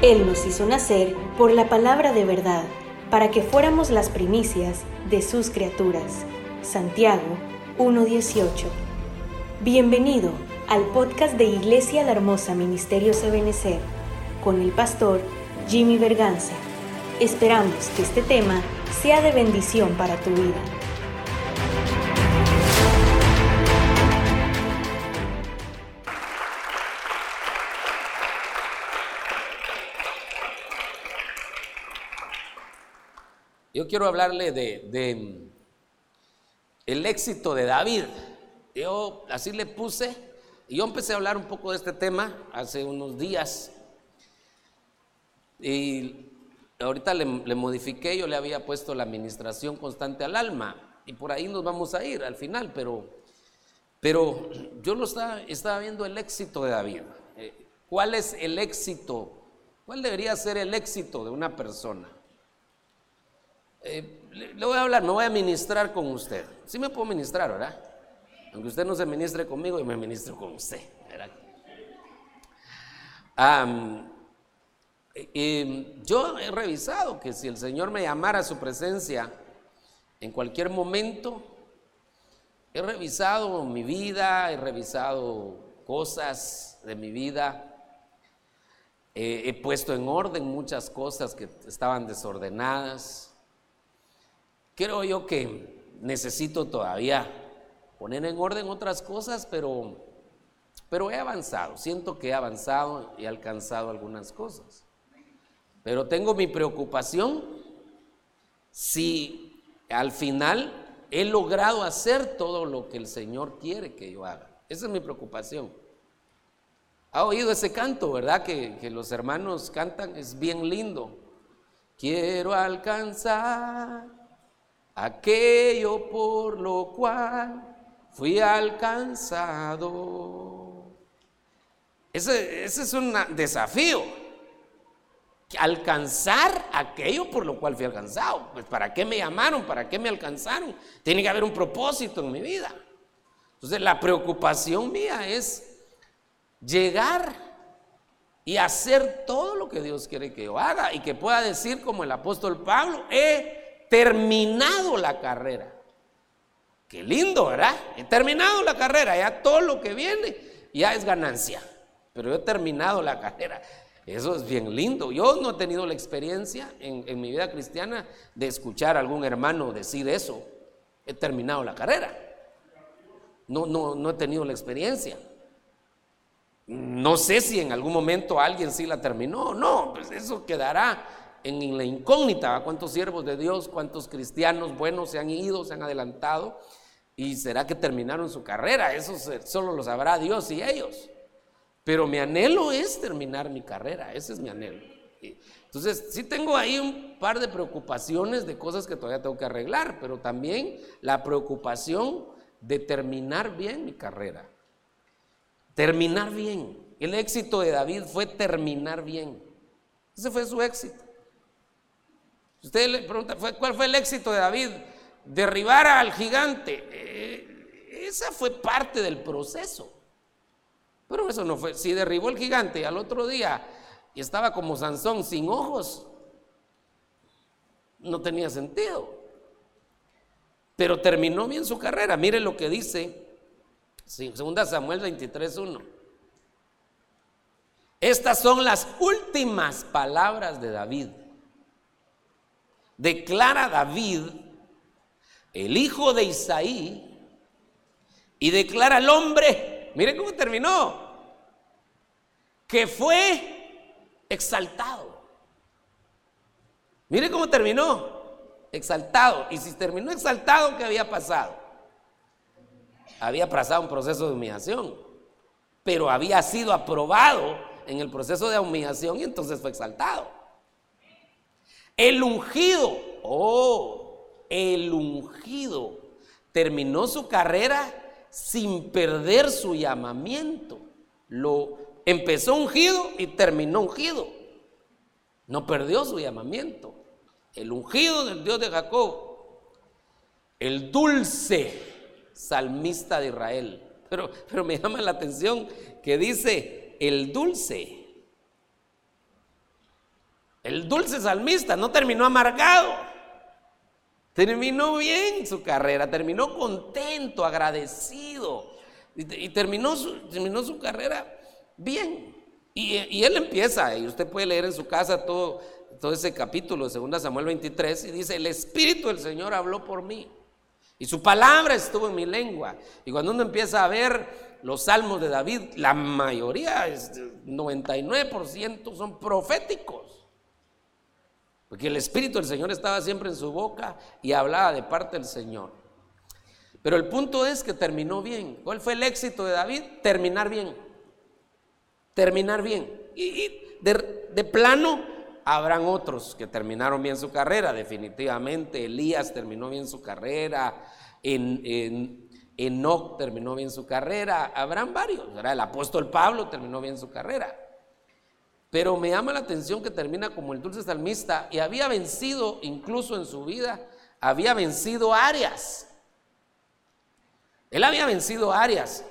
Él nos hizo nacer por la palabra de verdad, para que fuéramos las primicias de sus criaturas. Santiago 1.18. Bienvenido al podcast de Iglesia La Hermosa Ministerio Sabenecer, con el pastor Jimmy Berganza. Esperamos que este tema sea de bendición para tu vida. Quiero hablarle de, el éxito de David. Yo así le puse y yo empecé a hablar un poco de este tema hace unos días y ahorita le, modifiqué, yo le había puesto la administración constante al alma y por ahí nos vamos a ir al final, pero, pero yo lo estaba, estaba viendo el éxito de David. Eh, ¿Cuál es el éxito? ¿Cuál debería ser el éxito de una persona? Eh, le, voy a hablar, no voy a ministrar con usted. Sí me puedo ministrar, ¿verdad? Aunque usted no se ministre conmigo, yo me ministro con usted, yo he revisado que si el Señor me llamara a su presencia en cualquier momento, he revisado mi vida, he revisado cosas de mi vida, he puesto en orden muchas cosas que estaban desordenadas Creo yo que necesito todavía poner en orden otras cosas, pero, pero he avanzado. Siento que he avanzado y he alcanzado algunas cosas. Pero tengo mi preocupación si al final he logrado hacer todo lo que el Señor quiere que yo haga. Esa es mi preocupación. Ha oído ese canto, ¿verdad? Que, que los hermanos cantan, es bien lindo. Quiero alcanzar aquello por lo cual fui alcanzado. Ese, es un desafío. Alcanzar aquello por lo cual fui alcanzado. Pues ¿para qué me llamaron? ¿Para qué me alcanzaron? Tiene que haber un propósito en mi vida. Entonces la preocupación mía es llegar y hacer todo lo que Dios quiere que yo haga y que pueda decir como el apóstol Pablo, he terminado la carrera. Qué lindo, ¿verdad? He terminado la carrera, ya todo lo que viene ya es ganancia. Pero he terminado la carrera. Eso es bien lindo. Yo no he tenido la experiencia en, mi vida cristiana de escuchar a algún hermano decir eso. He terminado la carrera. No, no, no he tenido la experiencia. No sé si en algún momento alguien sí la terminó. No, pues eso quedará en la incógnita, cuántos siervos de Dios, cuántos cristianos buenos se han ido, se han adelantado, y será que terminaron su carrera, eso solo lo sabrá Dios y ellos. Pero mi anhelo es terminar mi carrera, ese es mi anhelo. Entonces, sí tengo ahí un par de preocupaciones de cosas que todavía tengo que arreglar, pero también la preocupación de terminar bien mi carrera. Terminar bien. El éxito de David fue terminar bien. Ese fue su éxito. Usted le pregunta, ¿cuál fue el éxito de David? Derribar al gigante. Eh, esa fue parte del proceso. Pero eso no fue. Si derribó el gigante al otro día y estaba como Sansón sin ojos, no tenía sentido. Pero terminó bien su carrera. Mire lo que dice Segunda Samuel 23.1. Estas son las últimas palabras de David declara David, el hijo de Isaí, y declara al hombre, mire cómo terminó, que fue exaltado. Mire cómo terminó, exaltado. Y si terminó exaltado, ¿qué había pasado? Había pasado un proceso de humillación, pero había sido aprobado en el proceso de humillación y entonces fue exaltado. El ungido, oh, el ungido terminó su carrera sin perder su llamamiento. Lo empezó ungido y terminó ungido. No perdió su llamamiento. El ungido del Dios de Jacob. El dulce salmista de Israel. Pero, pero me llama la atención que dice el dulce. El dulce salmista no terminó amargado. Terminó bien su carrera, terminó contento, agradecido. Y, terminó, su, terminó su carrera bien. Y, él empieza, y usted puede leer en su casa todo, todo ese capítulo de 2 Samuel 23, y dice, el Espíritu del Señor habló por mí. Y su palabra estuvo en mi lengua. Y cuando uno empieza a ver los salmos de David, la mayoría, 99% son proféticos. Porque el Espíritu del Señor estaba siempre en su boca y hablaba de parte del Señor. Pero el punto es que terminó bien. ¿Cuál fue el éxito de David? Terminar bien. Terminar bien. Y, de, plano, habrán otros que terminaron bien su carrera, definitivamente. Elías terminó bien su carrera. En, en Enoch terminó bien su carrera. Habrán varios. El apóstol Pablo terminó bien su carrera. Pero me llama la atención que termina como el dulce salmista y había vencido incluso en su vida, había vencido áreas. Él había vencido áreas.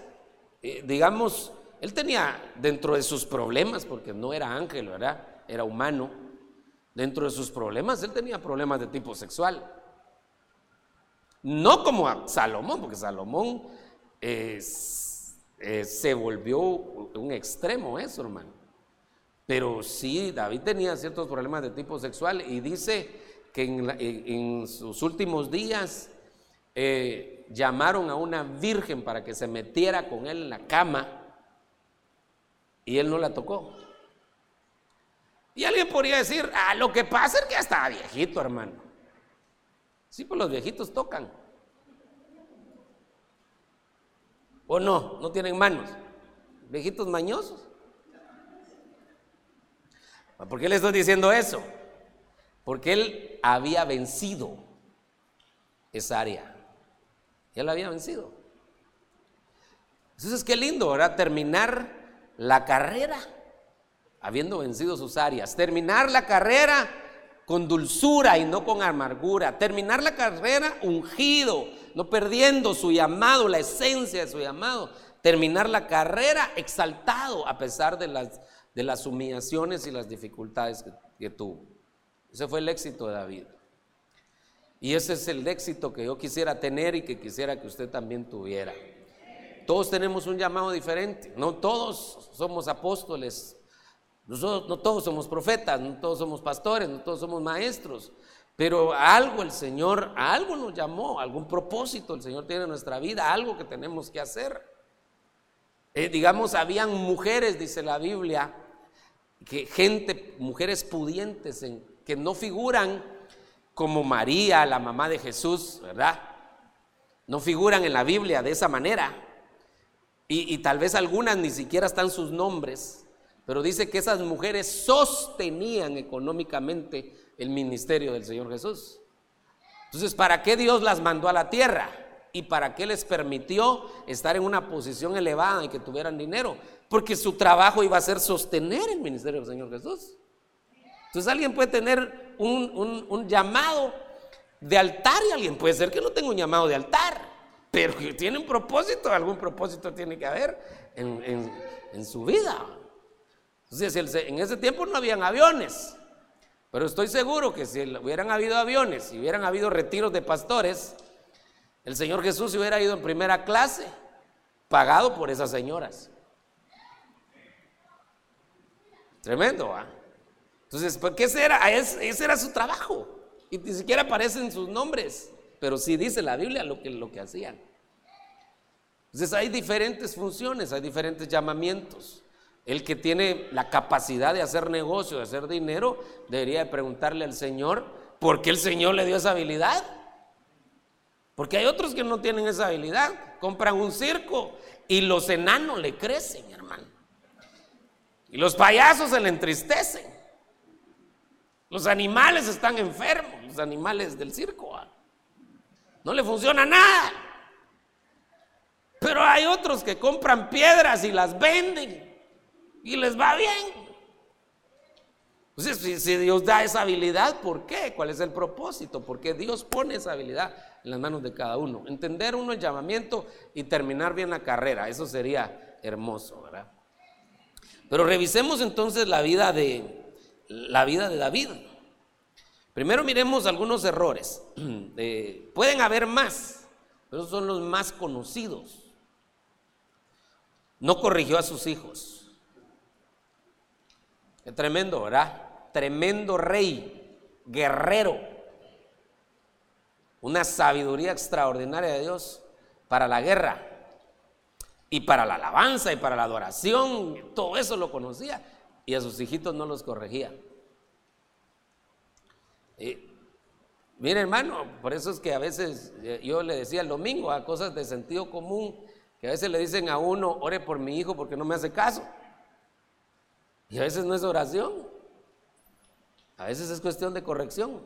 Eh, digamos, él tenía dentro de sus problemas, porque no era ángel, ¿verdad? Era humano. Dentro de sus problemas, él tenía problemas de tipo sexual. No como a Salomón, porque Salomón eh, se volvió un extremo eso, hermano. Pero sí, David tenía ciertos problemas de tipo sexual y dice que en, sus últimos días eh, llamaron a una virgen para que se metiera con él en la cama y él no la tocó. Y alguien podría decir, ah, lo que pasa es que ya estaba viejito, hermano. Sí, pues los viejitos tocan. ¿O no? No tienen manos. Viejitos mañosos. ¿Por qué le estoy diciendo eso? Porque él había vencido esa área. Él había vencido. Entonces, qué lindo, ¿verdad? Terminar la carrera habiendo vencido sus áreas. Terminar la carrera con dulzura y no con amargura. Terminar la carrera ungido, no perdiendo su llamado, la esencia de su llamado. Terminar la carrera exaltado a pesar de las de las humillaciones y las dificultades que, tuvo. Ese fue el éxito de David. Y ese es el éxito que yo quisiera tener y que quisiera que usted también tuviera. Todos tenemos un llamado diferente. No todos somos apóstoles. no todos somos profetas, no todos somos pastores, no todos somos maestros. Pero algo el Señor, algo nos llamó, algún propósito el Señor tiene en nuestra vida, algo que tenemos que hacer. Eh, digamos, habían mujeres, dice la Biblia, que gente, mujeres pudientes en, que no figuran como María, la mamá de Jesús, ¿verdad? No figuran en la Biblia de esa manera. Y, y, tal vez algunas ni siquiera están sus nombres, pero dice que esas mujeres sostenían económicamente el ministerio del Señor Jesús. Entonces, ¿para qué Dios las mandó a la tierra? ¿Y para qué les permitió estar en una posición elevada y que tuvieran dinero? Porque su trabajo iba a ser sostener el ministerio del Señor Jesús. Entonces alguien puede tener un, llamado de altar y alguien puede ser que no tenga un llamado de altar, pero que tiene un propósito, algún propósito tiene que haber en, su vida. Entonces en ese tiempo no habían aviones, pero estoy seguro que si hubieran habido aviones, si hubieran habido retiros de pastores, el Señor Jesús se hubiera ido en primera clase, pagado por esas señoras. Tremendo, ¿ah? Entonces, ¿por qué ese era? Ese era su trabajo. Y ni siquiera aparecen sus nombres, pero sí dice la Biblia lo que, lo que hacían. Entonces hay diferentes funciones, hay diferentes llamamientos. El que tiene la capacidad de hacer negocio, de hacer dinero, debería preguntarle al Señor, ¿por qué el Señor le dio esa habilidad? Porque hay otros que no tienen esa habilidad, compran un circo y los enanos le crecen. Y los payasos se le entristecen. Los animales están enfermos, los animales del circo. ¿ah? No le funciona nada. Pero hay otros que compran piedras y las venden y les va bien. Entonces, si, Dios da esa habilidad, ¿por qué? ¿Cuál es el propósito? Porque Dios pone esa habilidad en las manos de cada uno. Entender uno el llamamiento y terminar bien la carrera, eso sería hermoso, ¿verdad? Pero revisemos entonces la vida de, la vida de David. Primero miremos algunos errores. pueden haber más, pero son los más conocidos. No corrigió a sus hijos. Qué tremendo, ¿verdad? Tremendo rey, guerrero. Una sabiduría extraordinaria de Dios para la guerra y para la alabanza y para la adoración. Todo eso lo conocía y a sus hijitos no los corregía. mire hermano, por eso es que a veces eh, yo le decía el domingo a cosas de sentido común, que a veces le dicen a uno, ore por mi hijo porque no me hace caso. Y a veces no es oración, a veces es cuestión de corrección.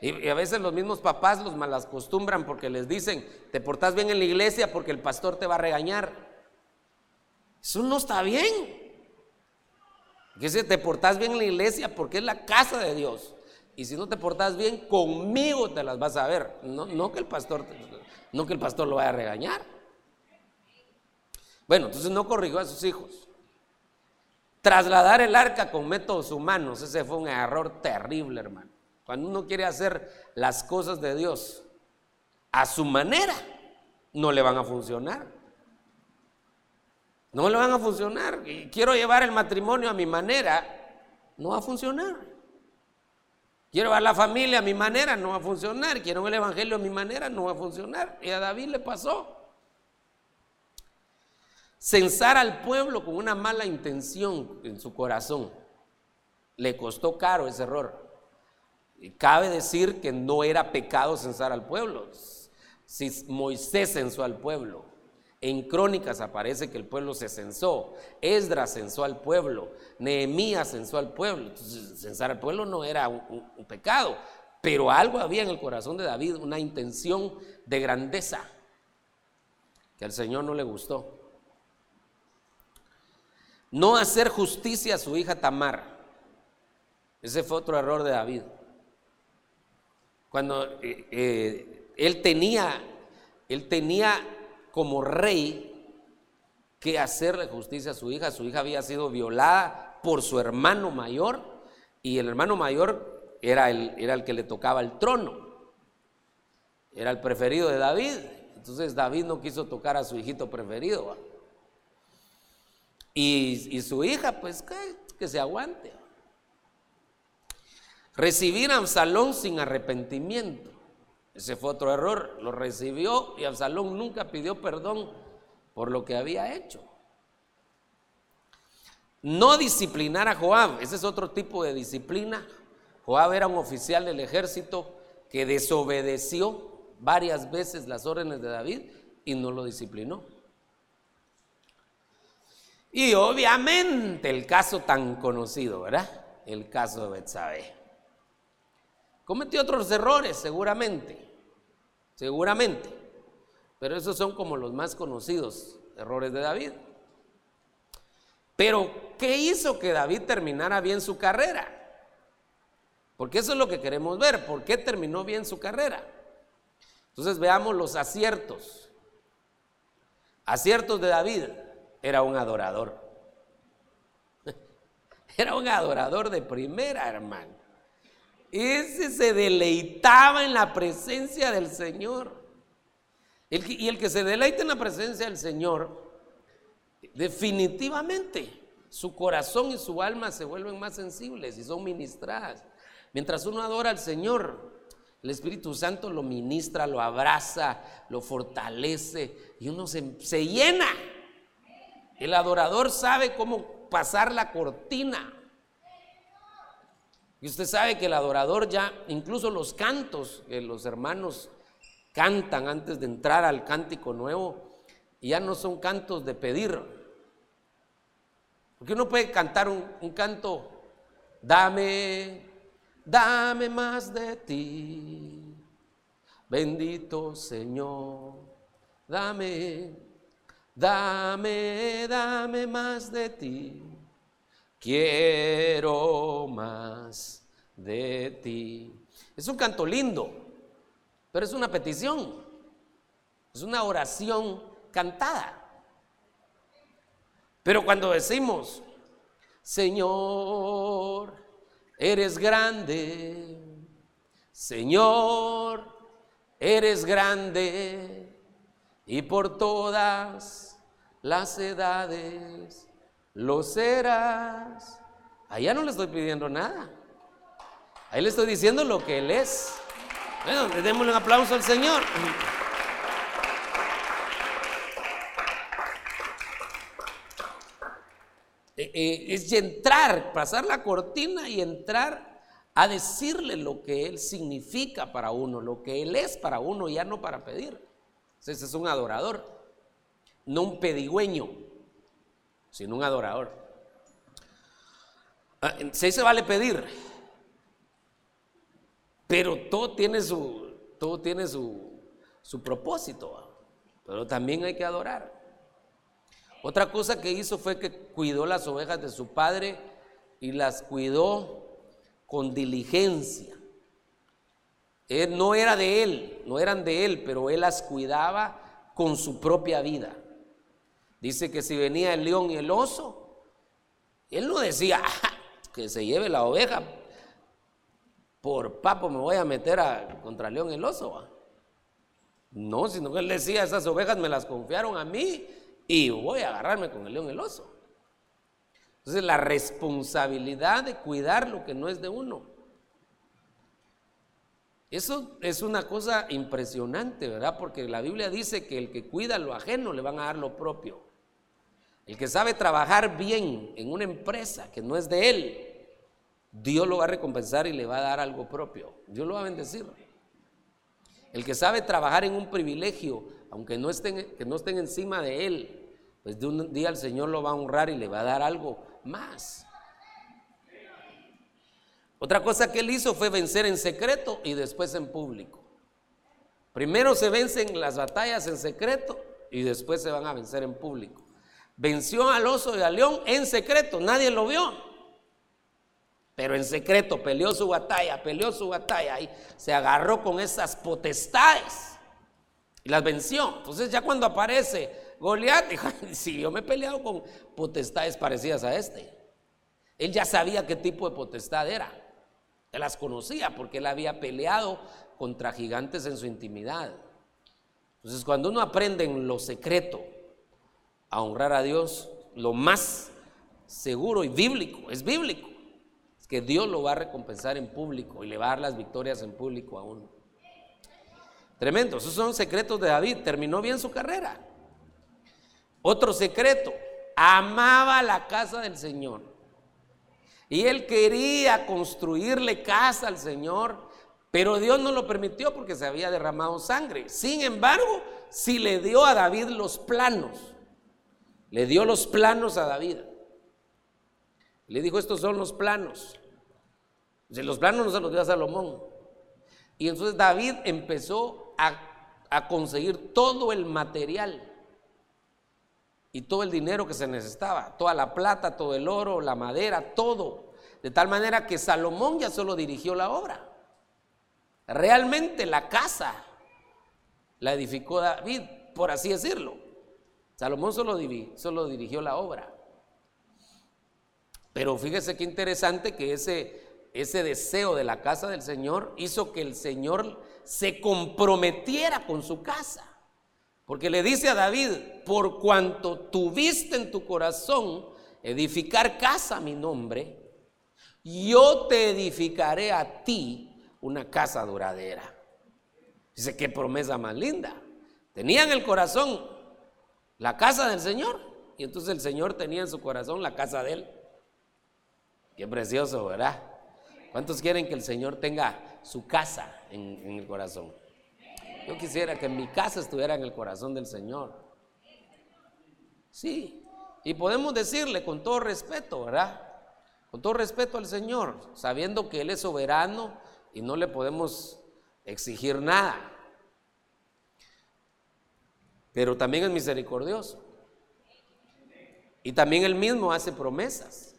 Y, a veces los mismos papás los malacostumbran porque les dicen, te portas bien en la iglesia porque el pastor te va a regañar. Eso no está bien. Que te portas bien en la iglesia porque es la casa de Dios. Y si no te portas bien, conmigo te las vas a ver. No, no, que el pastor, no que el pastor lo vaya a regañar. Bueno, entonces no corrigió a sus hijos. Trasladar el arca con métodos humanos, ese fue un error terrible, hermano. Cuando uno quiere hacer las cosas de Dios a su manera, no le van a funcionar. No le van a funcionar. Quiero llevar el matrimonio a mi manera, no va a funcionar. Quiero llevar la familia a mi manera, no va a funcionar. Quiero el evangelio a mi manera, no va a funcionar. Y a David le pasó. Censar al pueblo con una mala intención en su corazón. Le costó caro ese error. Cabe decir que no era pecado censar al pueblo. Si Moisés censó al pueblo, en Crónicas aparece que el pueblo se censó, Esdras censó al pueblo, Nehemías censó al pueblo. Entonces, censar al pueblo no era un pecado, pero algo había en el corazón de David, una intención de grandeza que al Señor no le gustó. No hacer justicia a su hija Tamar. Ese fue otro error de David. Cuando eh, eh, él tenía, él tenía como rey que hacerle justicia a su hija. Su hija había sido violada por su hermano mayor y el hermano mayor era el, era el que le tocaba el trono. Era el preferido de David. Entonces David no quiso tocar a su hijito preferido. Y, su hija, pues que, que se aguante. Recibir a Absalón sin arrepentimiento. Ese fue otro error. Lo recibió y Absalón nunca pidió perdón por lo que había hecho. No disciplinar a Joab. Ese es otro tipo de disciplina. Joab era un oficial del ejército que desobedeció varias veces las órdenes de David y no lo disciplinó. Y obviamente el caso tan conocido, ¿verdad? El caso de Betsabé. Cometió otros errores, seguramente seguramente. Pero esos son como los más conocidos errores de David. Pero, ¿qué hizo que David terminara bien su carrera? Porque eso es lo que queremos ver. ¿Por qué terminó bien su carrera? Entonces veamos los aciertos. Aciertos de David. Era un adorador. Era un adorador de primera, hermano. Ese se deleitaba en la presencia del Señor. y el que se deleita en la presencia del Señor, definitivamente su corazón y su alma se vuelven más sensibles y son ministradas. Mientras uno adora al Señor, el Espíritu Santo lo ministra, lo abraza, lo fortalece y uno se, se llena. El adorador sabe cómo pasar la cortina y usted sabe que el adorador ya, incluso los cantos que los hermanos cantan antes de entrar al cántico nuevo, ya no son cantos de pedir. Porque uno puede cantar un, canto, dame, dame más de ti, bendito Señor, dame, dame, dame más de ti. Quiero más de ti. Es un canto lindo, pero es una petición. Es una oración cantada. Pero cuando decimos, Señor, eres grande. Señor, eres grande. Y por todas las edades lo serás. Allá no le estoy pidiendo nada. Ahí le estoy diciendo lo que Él es. Bueno, le demos un aplauso al Señor. Eh, eh, es entrar, pasar la cortina y entrar a decirle lo que Él significa para uno, lo que Él es para uno, ya no para pedir. Ese es un adorador, no un pedigüeño, sino un adorador. Ah, sí se vale pedir, pero todo tiene su, todo tiene su, su propósito, pero también hay que adorar. Otra cosa que hizo fue que cuidó las ovejas de su padre y las cuidó con diligencia. No era de él, no eran de él, pero él las cuidaba con su propia vida. Dice que si venía el león y el oso, él no decía ah, que se lleve la oveja, por papo me voy a meter contra el león y el oso. No, sino que él decía, esas ovejas me las confiaron a mí y voy a agarrarme con el león y el oso. Entonces la responsabilidad de cuidar lo que no es de uno. Eso es una cosa impresionante, ¿verdad? Porque la Biblia dice que el que cuida lo ajeno le van a dar lo propio. El que sabe trabajar bien en una empresa que no es de él, Dios lo va a recompensar y le va a dar algo propio. Dios lo va a bendecir. El que sabe trabajar en un privilegio, aunque no estén, que no encima de él, pues de un día el Señor lo va a honrar y le va a dar algo más. Otra cosa que él hizo fue vencer en secreto y después en público. Primero se vencen las batallas en secreto y después se van a vencer en público. Venció al oso y al león en secreto, nadie lo vio. Pero en secreto peleó su batalla, peleó su batalla y se agarró con esas potestades y las venció. Entonces ya cuando aparece Goliat dijo, si yo me he peleado con potestades parecidas a este. Él ya sabía qué tipo de potestad era. Él las conocía porque él había peleado contra gigantes en su intimidad. Entonces, cuando uno aprende en lo secreto a honrar a Dios, lo más seguro y bíblico, es bíblico, que Dios lo va a recompensar en público y le va a dar las victorias en público a uno. Tremendo, esos son secretos de David. Terminó bien su carrera. Otro secreto, amaba la casa del Señor. Y él quería construirle casa al Señor, pero Dios no lo permitió porque se había derramado sangre. Sin embargo, sí le dio a David los planos. Le dio los planos a David. Le dijo, estos son los planos. los planos no se los dio a Salomón. Y entonces David empezó a, a conseguir todo el material y todo el dinero que se necesitaba, toda la plata, todo el oro, la madera, todo. De tal manera que Salomón ya solo dirigió la obra. Realmente la casa la edificó David, por así decirlo. Salomón solo, dirigió la obra. Pero fíjese qué interesante que ese, ese deseo de la casa del Señor hizo que el Señor se comprometiera con su casa. Porque le dice a David, por cuanto tuviste en tu corazón edificar casa a mi nombre, yo te edificaré a ti una casa duradera. Dice, qué promesa más linda. Tenía en el corazón la casa del Señor y entonces el Señor tenía en su corazón la casa de él. Qué precioso, ¿verdad? ¿Cuántos quieren que el Señor tenga su casa en, el corazón? Yo quisiera que mi casa estuviera en el corazón del Señor. Sí, y podemos decirle con todo respeto, ¿verdad? Con todo respeto al Señor, sabiendo que Él es soberano y no le podemos exigir nada. Pero también es misericordioso. Y también Él mismo hace promesas.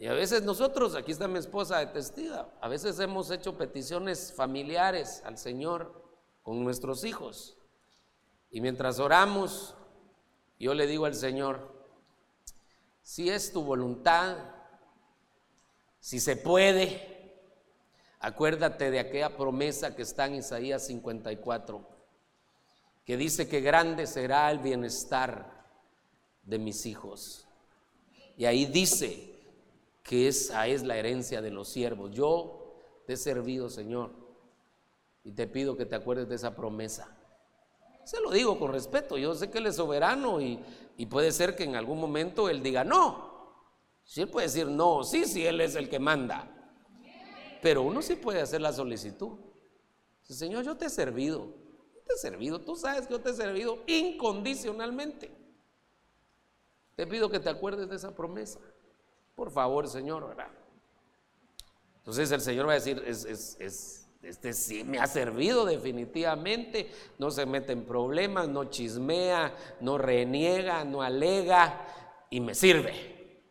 Y a veces nosotros, aquí está mi esposa de testiga, a veces hemos hecho peticiones familiares al Señor con nuestros hijos. Y mientras oramos, yo le digo al Señor, si es tu voluntad, si se puede, acuérdate de aquella promesa que está en Isaías 54, que dice que grande será el bienestar de mis hijos. Y ahí dice que esa es la herencia de los siervos. Yo te he servido, Señor, y te pido que te acuerdes de esa promesa. Se lo digo con respeto, yo sé que Él es soberano y, puede ser que en algún momento Él diga no. Si Él puede decir no, sí, sí, Él es el que manda. Pero uno sí puede hacer la solicitud. Señor, yo te he servido, te he servido, tú sabes que yo te he servido incondicionalmente. Te pido que te acuerdes de esa promesa. Por favor, Señor, ¿verdad? Entonces el Señor va a decir, es, es este sí me ha servido definitivamente, no se mete en problemas, no chismea, no reniega, no alega y me sirve.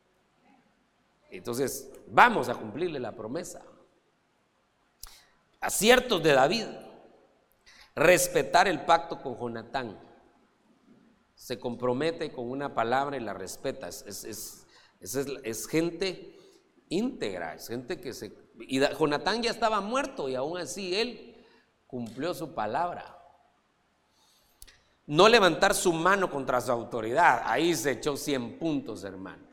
Entonces, vamos a cumplirle la promesa. Aciertos de David, respetar el pacto con Jonatán. Se compromete con una palabra y la respeta. Es, es gente íntegra, es gente que se y Jonatán ya estaba muerto y aún así él cumplió su palabra. No levantar su mano contra su autoridad. Ahí se echó 100 puntos, hermano.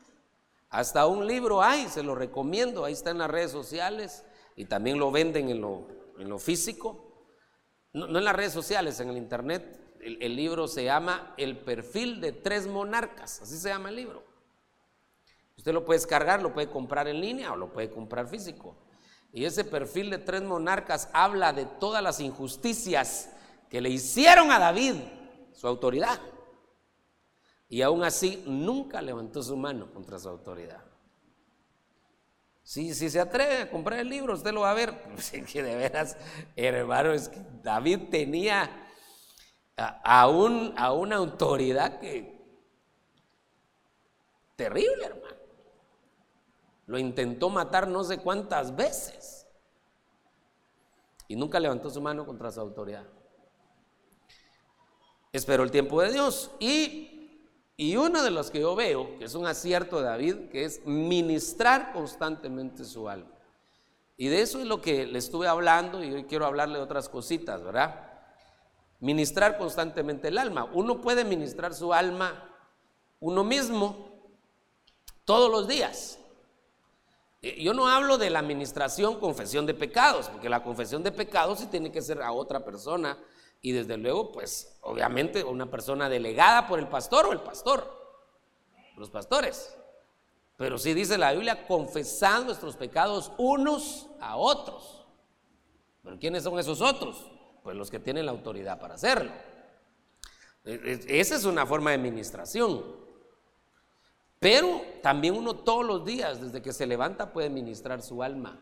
Hasta un libro hay, se lo recomiendo. Ahí está en las redes sociales y también lo venden en lo, en lo físico. No, en las redes sociales, en el internet. el libro se llama El perfil de tres monarcas. Así se llama el libro. Usted lo puede descargar, lo puede comprar en línea o lo puede comprar físico. Y ese perfil de tres monarcas habla de todas las injusticias que le hicieron a David, su autoridad. Y aún así nunca levantó su mano contra su autoridad. Si, se atreve a comprar el libro, usted lo va a ver. Que de veras, hermano, es que David tenía a, a una autoridad que terrible, hermano. Lo intentó matar no sé cuántas veces. Y nunca levantó su mano contra su autoridad. Esperó el tiempo de Dios. Y, y uno de los que yo veo, que es un acierto de David, que es ministrar constantemente su alma. Y de eso es lo que le estuve hablando y hoy quiero hablarle de otras cositas, ¿verdad? Ministrar constantemente el alma. Uno puede ministrar su alma uno mismo todos los días. Eh, yo no hablo de la administración confesión de pecados, porque la confesión de pecados sí tiene que ser a otra persona y desde luego, pues obviamente una persona delegada por el pastor o el pastor, los pastores. Pero sí dice la Biblia, confesando nuestros pecados unos a otros. ¿Pero quiénes son esos otros? Pues los que tienen la autoridad para hacerlo. E, e, esa es una forma de administración. Pero también uno todos los días, desde que se levanta, puede ministrar su alma.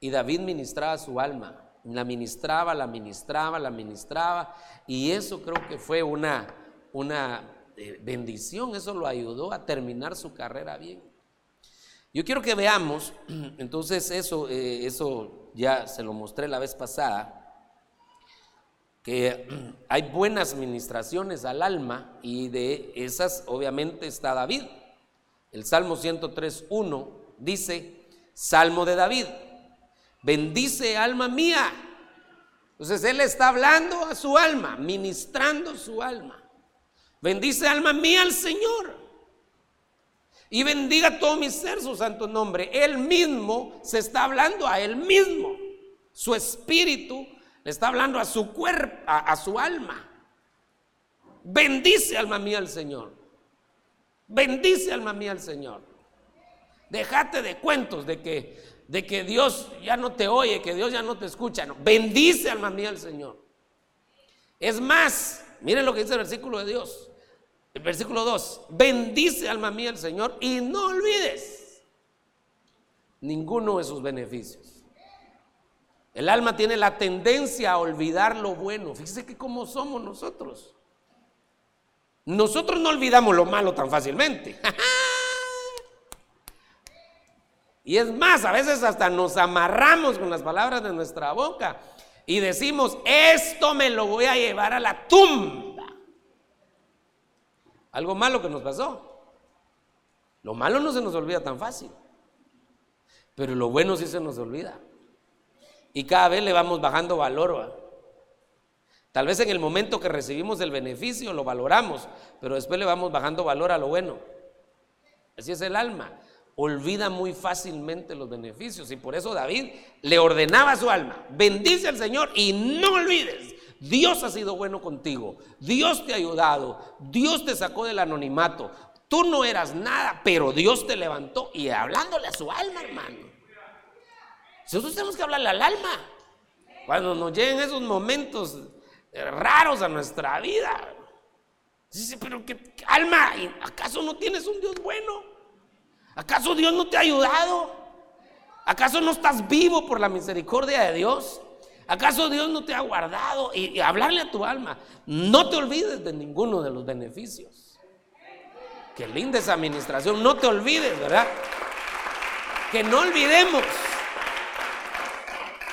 Y David ministraba su alma. La ministraba, la ministraba, la ministraba. Y eso creo que fue una, una eh, bendición. Eso lo ayudó a terminar su carrera bien. Yo quiero que veamos, entonces eso, eh, eso ya se lo mostré la vez pasada, que hay buenas ministraciones al alma y de esas obviamente está David. El Salmo 103.1 dice, Salmo de David, bendice alma mía. Entonces él está hablando a su alma, ministrando su alma. Bendice alma mía al Señor. Y bendiga todo mi ser su santo nombre. Él mismo se está hablando a él mismo. Su espíritu le está hablando a su cuerpo, a, a su alma. Bendice alma mía al Señor. Bendice alma mía al Señor. Déjate de cuentos de que, de que Dios ya no te oye, que Dios ya no te escucha. Bendice alma mía al Señor. Es más, miren lo que dice el versículo de Dios. El versículo 2. Bendice alma mía al Señor y no olvides ninguno de sus beneficios. El alma tiene la tendencia a olvidar lo bueno. Fíjese que como somos nosotros. Nosotros no olvidamos lo malo tan fácilmente. y es más, a veces hasta nos amarramos con las palabras de nuestra boca y decimos, esto me lo voy a llevar a la tumba. Algo malo que nos pasó. Lo malo no se nos olvida tan fácil, pero lo bueno sí se nos olvida. Y cada vez le vamos bajando valor. Tal vez en el momento que recibimos el beneficio lo valoramos, pero después le vamos bajando valor a lo bueno. Así es el alma. Olvida muy fácilmente los beneficios y por eso David le ordenaba a su alma, bendice al Señor y no olvides, Dios ha sido bueno contigo, Dios te ha ayudado, Dios te sacó del anonimato, tú no eras nada, pero Dios te levantó y hablándole a su alma, hermano. Nosotros tenemos que hablarle al alma. Cuando nos lleguen esos momentos raros a nuestra vida. Dice, pero que alma, ¿acaso no tienes un Dios bueno? ¿Acaso Dios no te ha ayudado? ¿Acaso no estás vivo por la misericordia de Dios? ¿Acaso Dios no te ha guardado? Y, hablarle a tu alma, no te olvides de ninguno de los beneficios. Qué linda esa administración, no te olvides, ¿verdad? Que no olvidemos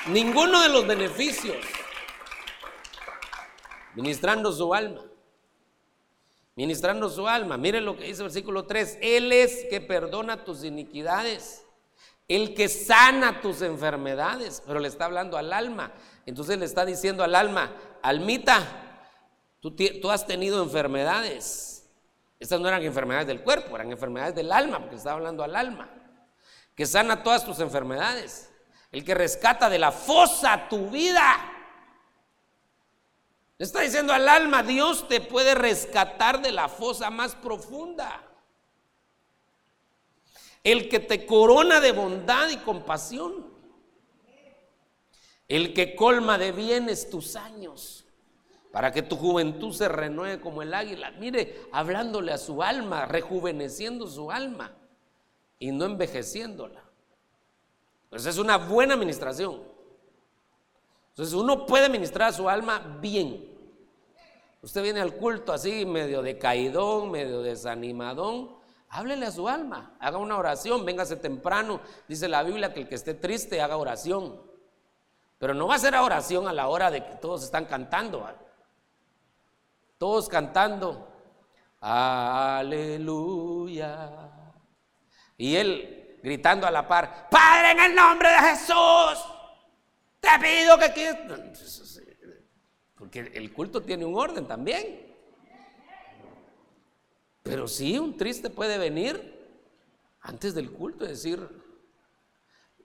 ninguno de los beneficios ministrando su alma. Ministrando su alma. Miren lo que dice el versículo 3. Él es que perdona tus iniquidades. El que sana tus enfermedades. Pero le está hablando al alma. Entonces le está diciendo al alma, almita, tú, tú has tenido enfermedades. Estas no eran enfermedades del cuerpo, eran enfermedades del alma, porque está hablando al alma. Que sana todas tus enfermedades. El que rescata de la fosa tu vida está diciendo al alma, Dios te puede rescatar de la fosa más profunda. El que te corona de bondad y compasión. El que colma de bienes tus años. Para que tu juventud se renueve como el águila. Mire, hablándole a su alma, rejuveneciendo su alma y no envejeciéndola. Pues es una buena administración. Entonces uno puede ministrar a su alma bien. Usted viene al culto así, medio decaidón, medio desanimadón. Háblele a su alma, haga una oración, véngase temprano. Dice la Biblia que el que esté triste haga oración. Pero no va a ser oración a la hora de que todos están cantando. Todos cantando, aleluya. Y él gritando a la par, Padre en el nombre de Jesús, te pido que porque el culto tiene un orden también. Pero sí, un triste puede venir antes del culto y decir,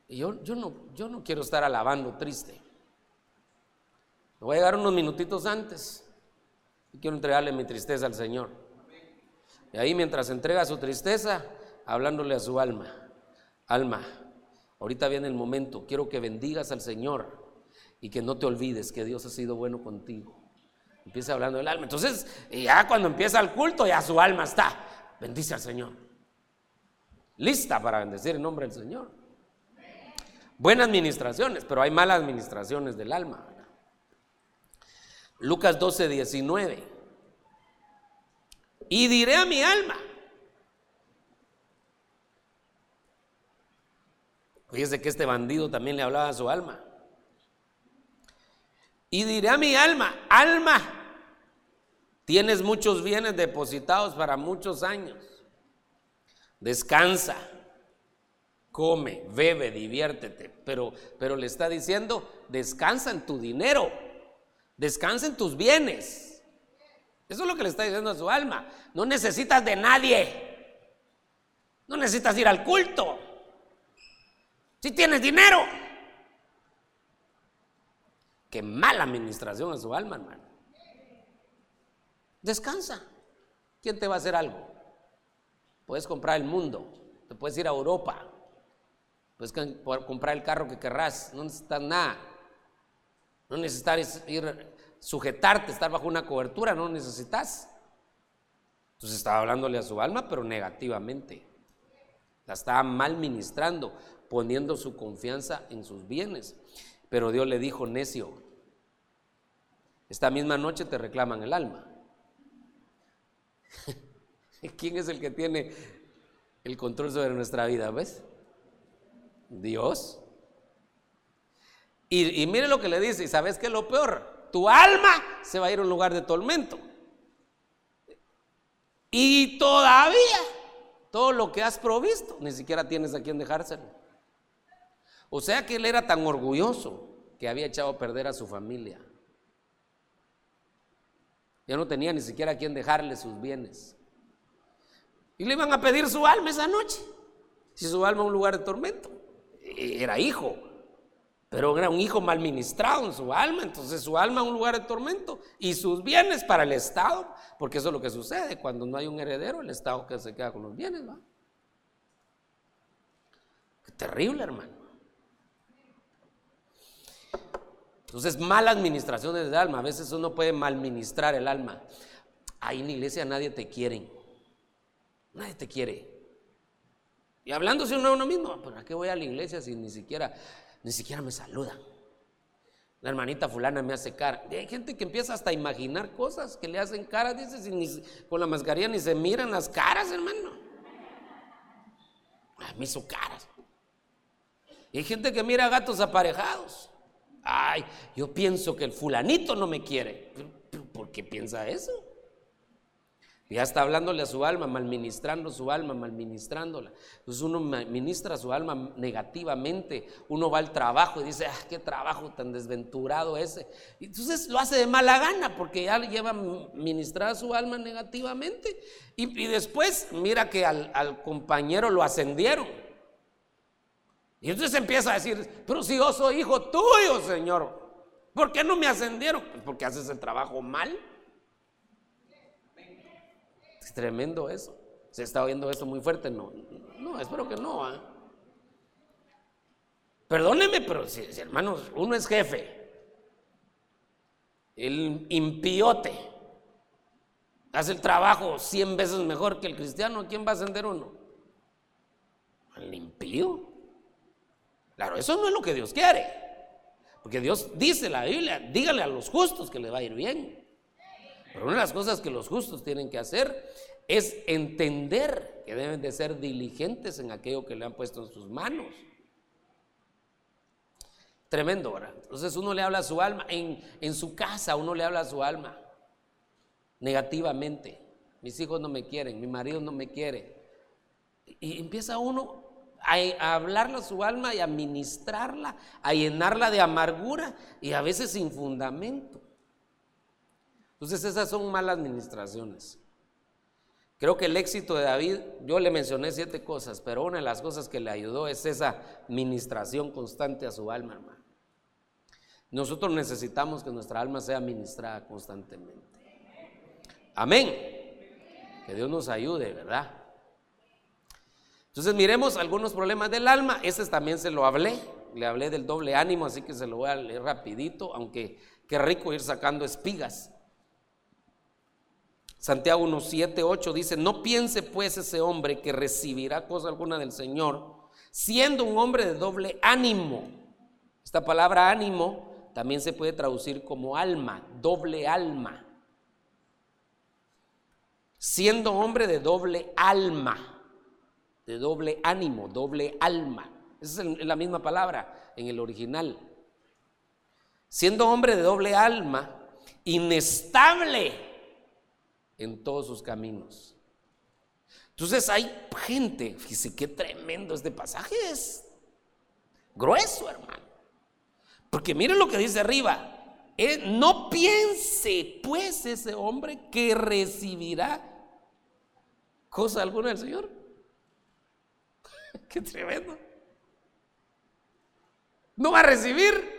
yo, yo, no, yo no quiero estar alabando triste. Me voy a llegar unos minutitos antes y quiero entregarle mi tristeza al Señor. Y ahí mientras entrega su tristeza, hablándole a su alma, alma, ahorita viene el momento, quiero que bendigas al Señor y que no te olvides que Dios ha sido bueno contigo. Empieza hablando del alma. Entonces, ya cuando empieza el culto, ya su alma está. Bendice al Señor. Lista para bendecir en nombre del Señor. Buenas administraciones, pero hay malas administraciones del alma. Lucas 12, 19. Y diré a mi alma. Fíjese que este bandido también le hablaba a su alma. Y diré a mi alma, alma, tienes muchos bienes depositados para muchos años. Descansa, come, bebe, diviértete. Pero, pero le está diciendo, descansa en tu dinero, descansa en tus bienes. Eso es lo que le está diciendo a su alma. No necesitas de nadie. No necesitas ir al culto. Si tienes dinero. Qué mala administración en su alma, hermano. Descansa. ¿Quién te va a hacer algo? Puedes comprar el mundo, te puedes ir a Europa, puedes comprar el carro que querrás, no necesitas nada. No necesitas ir, sujetarte, estar bajo una cobertura, no necesitas. Entonces estaba hablándole a su alma, pero negativamente. La estaba mal ministrando, poniendo su confianza en sus bienes. Pero Dios le dijo, necio, esta misma noche te reclaman el alma. ¿Quién es el que tiene el control sobre nuestra vida? ¿Ves? Dios. Y, mire lo que le dice, y sabes que lo peor, tu alma se va a ir a un lugar de tormento. Y todavía, todo lo que has provisto, ni siquiera tienes a quien dejárselo. O sea que él era tan orgulloso que había echado a perder a su familia. Ya no tenía ni siquiera a quien dejarle sus bienes. Y le iban a pedir su alma esa noche. Si su alma un lugar de tormento. Era hijo. Pero era un hijo mal ministrado en su alma. Entonces su alma un lugar de tormento. Y sus bienes para el Estado. Porque eso es lo que sucede. Cuando no hay un heredero, el Estado que se queda con los bienes. ¿va? Terrible, hermano. Entonces, mala administración del alma. A veces uno puede malministrar el alma. Ahí en la iglesia nadie te quiere. Nadie te quiere. Y hablándose uno a uno mismo, ¿para qué voy a la iglesia si ni siquiera, ni siquiera me saludan? La hermanita fulana me hace cara. Y hay gente que empieza hasta a imaginar cosas que le hacen cara, dice, si con la mascarilla ni se miran las caras, hermano. me hizo caras. Y hay gente que mira gatos aparejados. Ay, yo pienso que el fulanito no me quiere. ¿Por qué piensa eso? Ya está hablándole a su alma, malministrando su alma, malministrándola. Entonces uno ministra su alma negativamente. Uno va al trabajo y dice, ah, qué trabajo tan desventurado ese. Entonces lo hace de mala gana porque ya lleva ministrar su alma negativamente. Y, después mira que al compañero lo ascendieron. Y entonces empieza a decir, pero si yo soy hijo tuyo, Señor, ¿por qué no me ascendieron? Pues porque haces el trabajo mal. Es tremendo eso. ¿Se está oyendo eso muy fuerte? No, no, espero que no. ¿ah? Perdóneme, pero si, hermanos, uno es jefe. El impiote hace el trabajo 100 veces mejor que el cristiano. ¿Quién va a ascender uno? El impío. Claro, eso no es lo que Dios quiere. Porque Dios dice la Biblia, dígale a los justos que le va a ir bien. Pero una de las cosas que los justos tienen que hacer es entender que deben de ser diligentes en aquello que le han puesto en sus manos. Tremendo, ¿verdad? Entonces uno le habla a su alma, en, en su casa uno le habla a su alma negativamente. Mis hijos no me quieren, mi marido no me quiere. Y empieza uno a, hablarle a su alma y a ministrarla, a llenarla de amargura y a veces sin fundamento. Entonces esas son malas administraciones. Creo que el éxito de David, yo le mencioné siete cosas, pero una de las cosas que le ayudó es esa ministración constante a su alma, hermano. Nosotros necesitamos que nuestra alma sea ministrada constantemente. Amén. Que Dios nos ayude, ¿verdad? Entonces miremos algunos problemas del alma. Este también se lo hablé. Le hablé del doble ánimo, así que se lo voy a leer rapidito, aunque qué rico ir sacando espigas. Santiago 1, 7, 8 dice, no piense pues ese hombre que recibirá cosa alguna del Señor, siendo un hombre de doble ánimo. Esta palabra ánimo también se puede traducir como alma, doble alma. Siendo hombre de doble alma de doble ánimo, doble alma. Esa es la misma palabra en el original. Siendo hombre de doble alma, inestable en todos sus caminos. Entonces hay gente, fíjese qué tremendo este pasaje es. Grueso, hermano. Porque miren lo que dice arriba. Eh, no piense pues ese hombre que recibirá cosa alguna del Señor. Qué tremendo. No va a recibir.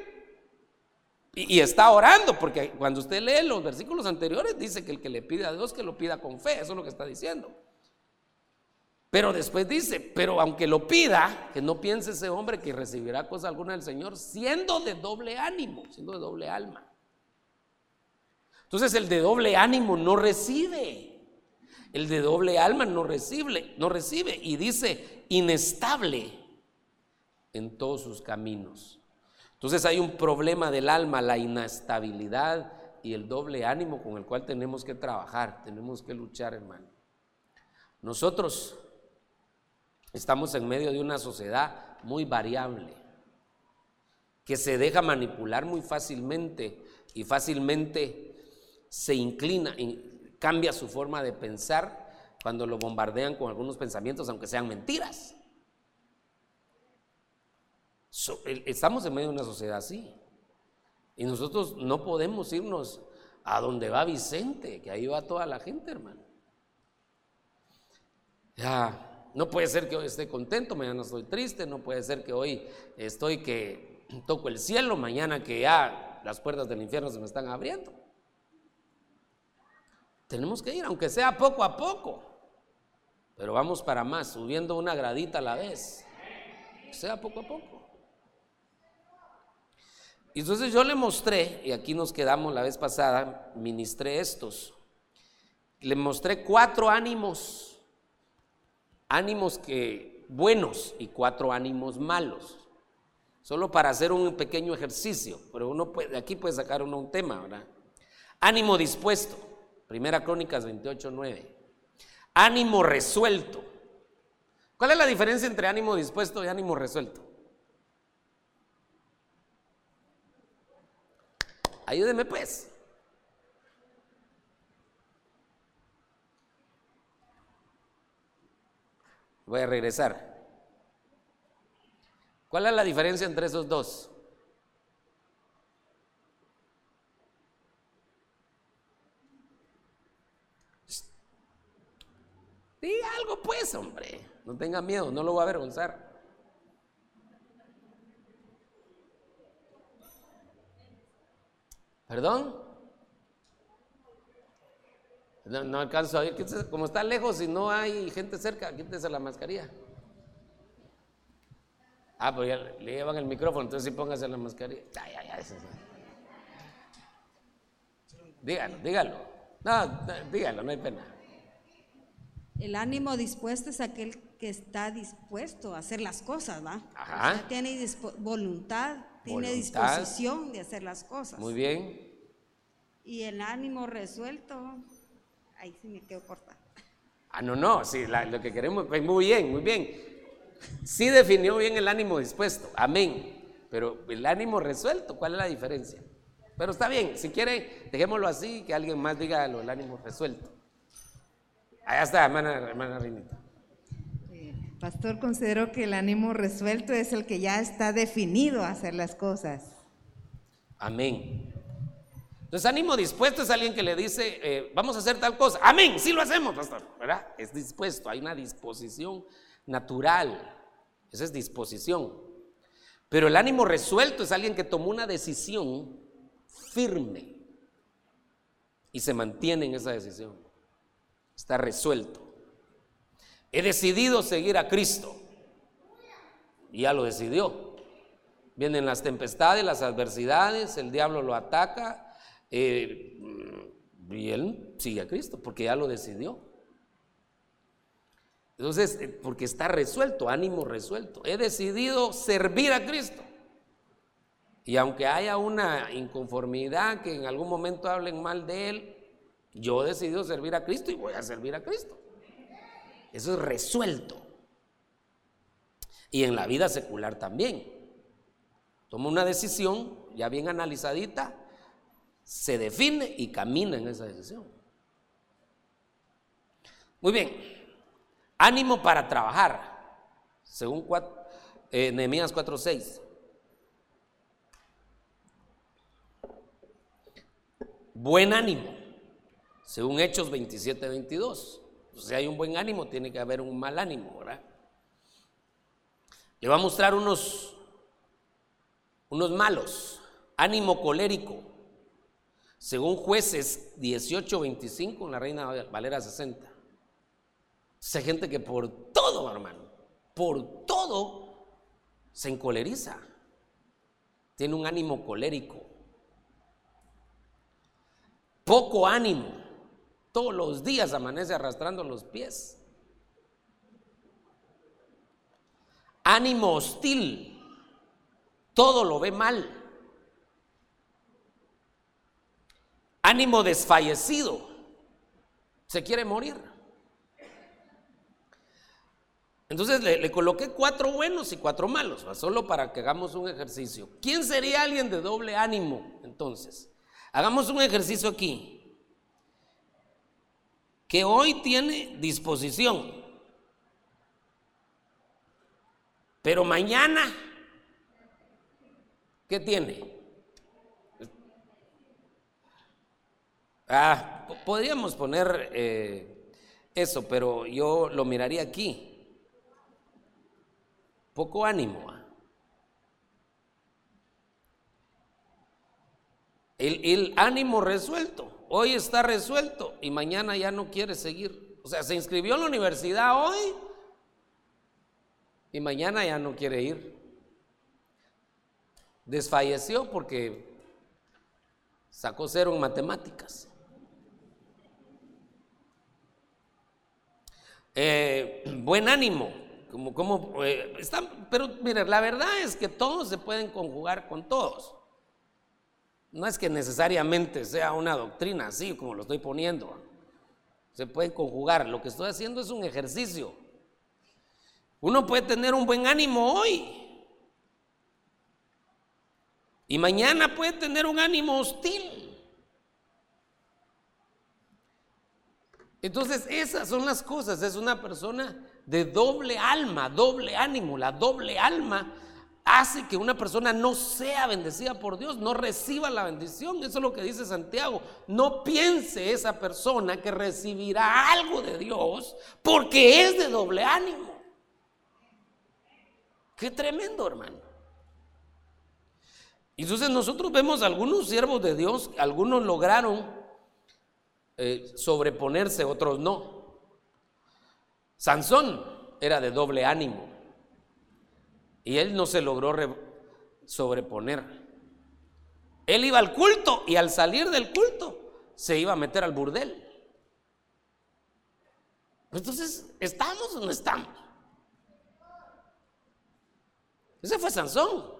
Y, está orando, porque cuando usted lee los versículos anteriores, dice que el que le pide a Dios, que lo pida con fe. Eso es lo que está diciendo. Pero después dice, pero aunque lo pida, que no piense ese hombre que recibirá cosa alguna del Señor, siendo de doble ánimo, siendo de doble alma. Entonces el de doble ánimo no recibe. El de doble alma no recibe, no recibe y dice inestable en todos sus caminos. Entonces hay un problema del alma, la inestabilidad y el doble ánimo con el cual tenemos que trabajar, tenemos que luchar, hermano. Nosotros estamos en medio de una sociedad muy variable, que se deja manipular muy fácilmente y fácilmente se inclina, cambia su forma de pensar cuando lo bombardean con algunos pensamientos, aunque sean mentiras. estamos en medio de una sociedad así. Y nosotros no podemos irnos a donde va Vicente, que ahí va toda la gente, hermano. Ya, no puede ser que hoy esté contento, mañana estoy triste, no puede ser que hoy estoy que toco el cielo, mañana que ya las puertas del infierno se me están abriendo. Tenemos que ir, aunque sea poco a poco, pero vamos para más, subiendo una gradita a la vez, sea poco a poco. Y entonces yo le mostré, y aquí nos quedamos la vez pasada, ministré estos, le mostré cuatro ánimos, ánimos que buenos y cuatro ánimos malos, solo para hacer un pequeño ejercicio, pero uno puede, aquí puede sacar uno un tema, ¿verdad? Ánimo dispuesto. Primera Crónicas 28, 9. Ánimo resuelto. ¿Cuál es la diferencia entre ánimo dispuesto y ánimo resuelto? Ayúdeme pues. Voy a regresar. ¿Cuál es la diferencia entre esos dos? Algo pues, hombre. No tenga miedo, no lo voy a avergonzar. ¿Perdón? No, alcanzo a oír. Como está lejos y no hay gente cerca, quítese la mascarilla. Ah, pues ya le llevan el micrófono, entonces sí póngase la mascarilla. Dígalo, dígalo. No, dígalo, no hay pena. El ánimo dispuesto es aquel que está dispuesto a hacer las cosas, ¿va? Ajá. tiene voluntad, tiene disposición de hacer las cosas. Muy bien. Y el ánimo resuelto, ahí sí me quedo corta. Ah, no, no, sí, lo que queremos, pues muy bien, muy bien. Sí definió bien el ánimo dispuesto, amén. Pero el ánimo resuelto, ¿cuál es la diferencia? Pero está bien, si quiere, dejémoslo así, que alguien más diga lo, el ánimo resuelto. Allá está, hermana, hermana Rinita. Pastor, considero que el ánimo resuelto es el que ya está definido a hacer las cosas. Amén. Entonces, ánimo dispuesto es alguien que le dice, eh, vamos a hacer tal cosa. Amén, sí lo hacemos, pastor. ¿Verdad? Es dispuesto, hay una disposición natural. Esa es disposición. Pero el ánimo resuelto es alguien que tomó una decisión firme y se mantiene en esa decisión está resuelto. He decidido seguir a Cristo. Y ya lo decidió. Vienen las tempestades, las adversidades, el diablo lo ataca. Eh, y él sigue a Cristo porque ya lo decidió. Entonces, eh, porque está resuelto, ánimo resuelto. He decidido servir a Cristo. Y aunque haya una inconformidad, que en algún momento hablen mal de Él, yo he decidido servir a Cristo y voy a servir a Cristo. Eso es resuelto. Y en la vida secular también. Toma una decisión ya bien analizadita, se define y camina en esa decisión. Muy bien. Ánimo para trabajar. Según eh, Nehemías 4:6. Buen ánimo según Hechos 27, 22. Si hay un buen ánimo, tiene que haber un mal ánimo, ¿verdad? Le va a mostrar unos, unos malos. Ánimo colérico. Según jueces 18, 25, en la Reina Valera 60. Hay gente que por todo, hermano, por todo se encoleriza. Tiene un ánimo colérico. Poco ánimo todos los días amanece arrastrando los pies. Ánimo hostil, todo lo ve mal. Ánimo desfallecido, se quiere morir. Entonces le, coloqué cuatro buenos y cuatro malos, solo para que hagamos un ejercicio. ¿Quién sería alguien de doble ánimo entonces? Hagamos un ejercicio aquí. Que hoy tiene disposición, pero mañana, ¿qué tiene? Ah, podríamos poner eh, eso, pero yo lo miraría aquí. Poco ánimo. ¿ah? El, el, ánimo resuelto. Hoy está resuelto y mañana ya no quiere seguir. O sea, se inscribió en la universidad hoy y mañana ya no quiere ir. Desfalleció porque sacó cero en matemáticas. Eh, buen ánimo, como, como eh, pero mire, la verdad es que todos se pueden conjugar con todos. No es que necesariamente sea una doctrina así como lo estoy poniendo. Se pueden conjugar. Lo que estoy haciendo es un ejercicio. Uno puede tener un buen ánimo hoy. Y mañana puede tener un ánimo hostil. Entonces, esas son las cosas. Es una persona de doble alma, doble ánimo. La doble alma hace que una persona no sea bendecida por Dios, no reciba la bendición. Eso es lo que dice Santiago. No piense esa persona que recibirá algo de Dios porque es de doble ánimo. Qué tremendo, hermano. Entonces nosotros vemos algunos siervos de Dios, algunos lograron eh, sobreponerse, otros no. Sansón era de doble ánimo y él no se logró sobreponer. Él iba al culto y al salir del culto se iba a meter al burdel. Entonces, ¿estamos o no estamos? Ese fue Sansón.